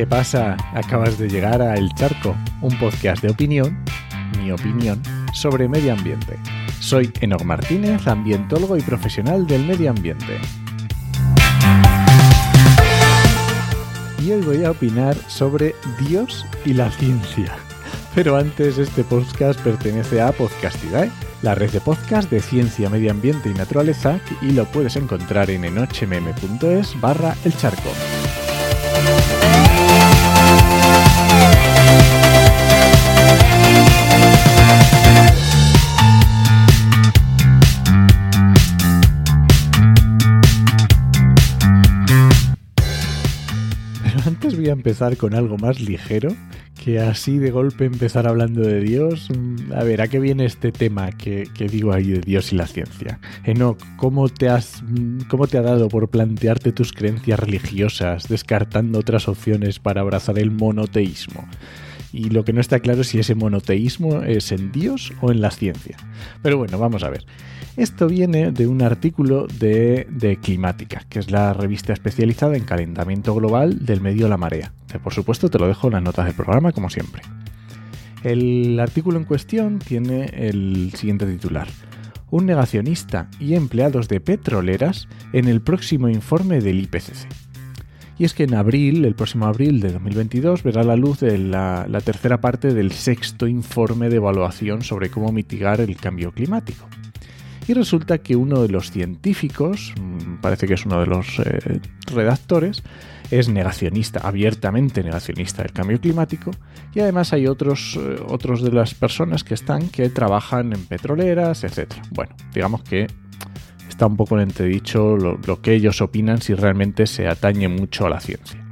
¿Qué pasa? Acabas de llegar a El Charco, un podcast de opinión, mi opinión, sobre medio ambiente. Soy Enoch Martínez, ambientólogo y profesional del medio ambiente. Y hoy voy a opinar sobre Dios y la ciencia. Pero antes, este podcast pertenece a Podcastidae, la red de podcast de ciencia, medio ambiente y naturaleza, y lo puedes encontrar en enochmm.es barra el charco. Empezar con algo más ligero, que así de golpe empezar hablando de Dios. mm, A ver, ¿a qué viene este tema que, que digo ahí de Dios y la ciencia? Enoch, ¿cómo te, has, mm, ¿cómo te ha dado por plantearte tus creencias religiosas, descartando otras opciones para abrazar el monoteísmo? Y lo que no está claro es si ese monoteísmo es en Dios o en la ciencia. Pero bueno, vamos a ver. Esto viene de un artículo de, Climática, que es la revista especializada en calentamiento global del medio La Marea. Que por supuesto te lo dejo en las notas del programa, como siempre. El artículo en cuestión tiene el siguiente titular. Un negacionista y empleados de petroleras en el próximo informe del IPCC. Y es que en abril, el próximo abril de 2022, verá la luz de la, tercera parte del sexto informe de evaluación sobre cómo mitigar el cambio climático. Y resulta que uno de los científicos, mm, parece que es uno de los eh, redactores, es negacionista, abiertamente negacionista del cambio climático. Y además hay otros, eh, otros de las personas que están que trabajan en petroleras, etc. Bueno, digamos que un poco en entredicho lo, lo que ellos opinan si realmente se atañe mucho a la ciencia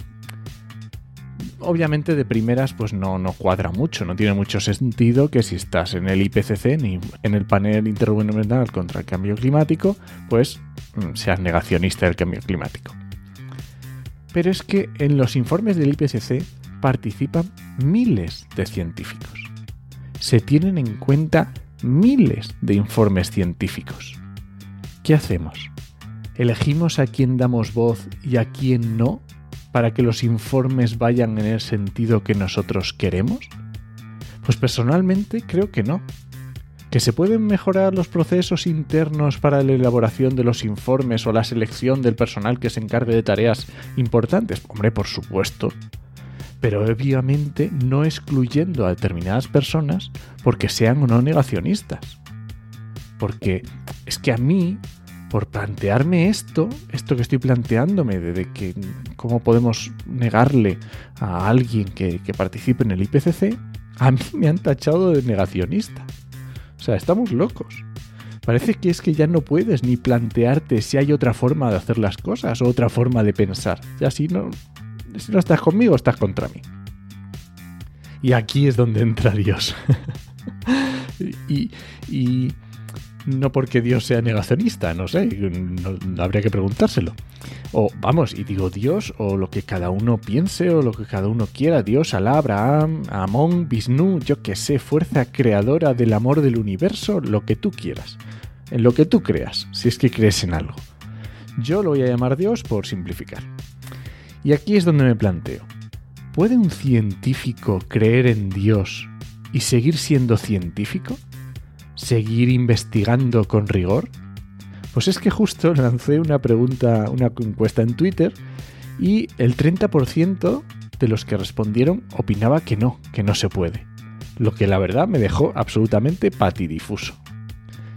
obviamente de primeras pues no, no cuadra mucho, no tiene mucho sentido que si estás en el IPCC ni en el panel intergubernamental contra el cambio climático, pues mm, seas negacionista del cambio climático. Pero es que en los informes del IPCC participan miles de científicos. Se tienen en cuenta miles de informes científicos. ¿Qué hacemos? ¿Elegimos a quién damos voz y a quién no para que los informes vayan en el sentido que nosotros queremos? Pues personalmente creo que no. ¿Que se pueden mejorar los procesos internos para la elaboración de los informes o la selección del personal que se encargue de tareas importantes? Hombre, por supuesto. Pero obviamente no excluyendo a determinadas personas porque sean o no negacionistas. Porque es que a mí por plantearme esto, esto que estoy planteándome, de, que cómo podemos negarle a alguien que, que, participe en el IPCC, a mí me han tachado de negacionista. O sea, estamos locos. Parece que es que ya no puedes ni plantearte si hay otra forma de hacer las cosas o otra forma de pensar. Ya si no, si no estás conmigo, estás contra mí. Y aquí es donde entra Dios. y, y no porque Dios sea negacionista, no sé, habría que preguntárselo. O vamos, y digo Dios, o lo que cada uno piense, o lo que cada uno quiera, Dios, Alá, Abraham, Amón, Vishnu, yo que sé, fuerza creadora del amor del universo, lo que tú quieras, en lo que tú creas, si es que crees en algo. Yo lo voy a llamar Dios por simplificar. Y aquí es donde me planteo, ¿puede un científico creer en Dios y seguir siendo científico? Seguir investigando con rigor? Pues es que justo lancé una pregunta, una encuesta en Twitter y el 30% de los que respondieron opinaba que no, que no se puede. Lo que la verdad me dejó absolutamente patidifuso.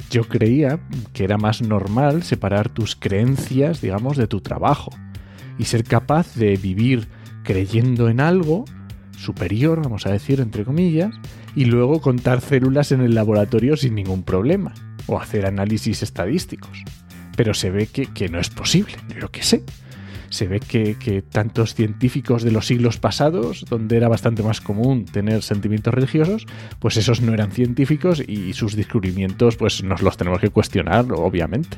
Yo creía que era más normal separar tus creencias, digamos, de tu trabajo y ser capaz de vivir creyendo en algo superior, vamos a decir, entre comillas, y luego contar células en el laboratorio sin ningún problema, o hacer análisis estadísticos. Pero se ve que, que no es posible, yo que sé. Se ve que, que, tantos científicos de los siglos pasados, donde era bastante más común tener sentimientos religiosos, pues esos no eran científicos y sus descubrimientos pues nos los tenemos que cuestionar, obviamente.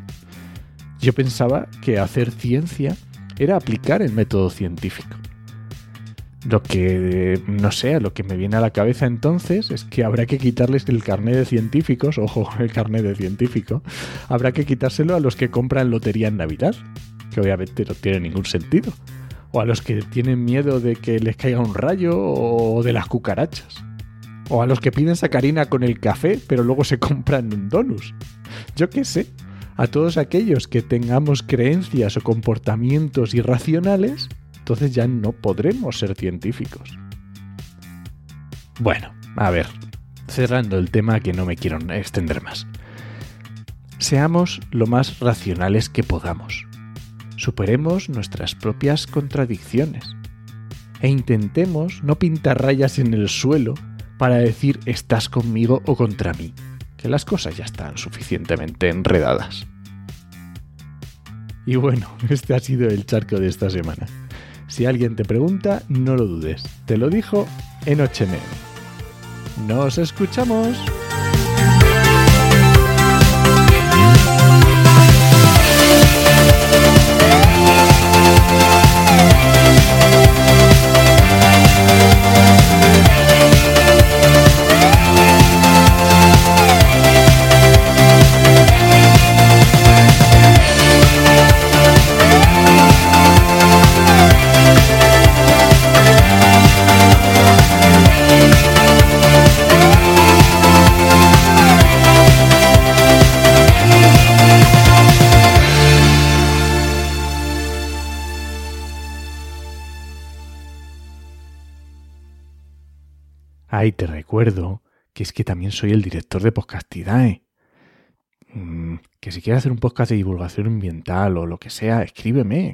Yo pensaba que hacer ciencia era aplicar el método científico. Lo que, no sé, lo que me viene a la cabeza entonces es que habrá que quitarles el carnet de científicos, ojo, el carnet de científico, habrá que quitárselo a los que compran lotería en Navidad, que obviamente no tiene ningún sentido. O a los que tienen miedo de que les caiga un rayo o de las cucarachas. O a los que piden sacarina con el café, pero luego se compran un donus. Yo qué sé. A todos aquellos que tengamos creencias o comportamientos irracionales, entonces ya no podremos ser científicos. Bueno, a ver, cerrando el tema que no me quiero extender más. Seamos lo más racionales que podamos. Superemos nuestras propias contradicciones. E intentemos no pintar rayas en el suelo para decir estás conmigo o contra mí, que las cosas ya están suficientemente enredadas. Y bueno, este ha sido el charco de esta semana. Si alguien te pregunta, no lo dudes. Te lo dijo en 8M. ¡Nos escuchamos! Ay, te recuerdo que es que también soy el director de Podcastidae. Mm, que si quieres hacer un podcast de divulgación ambiental o lo que sea, escríbeme,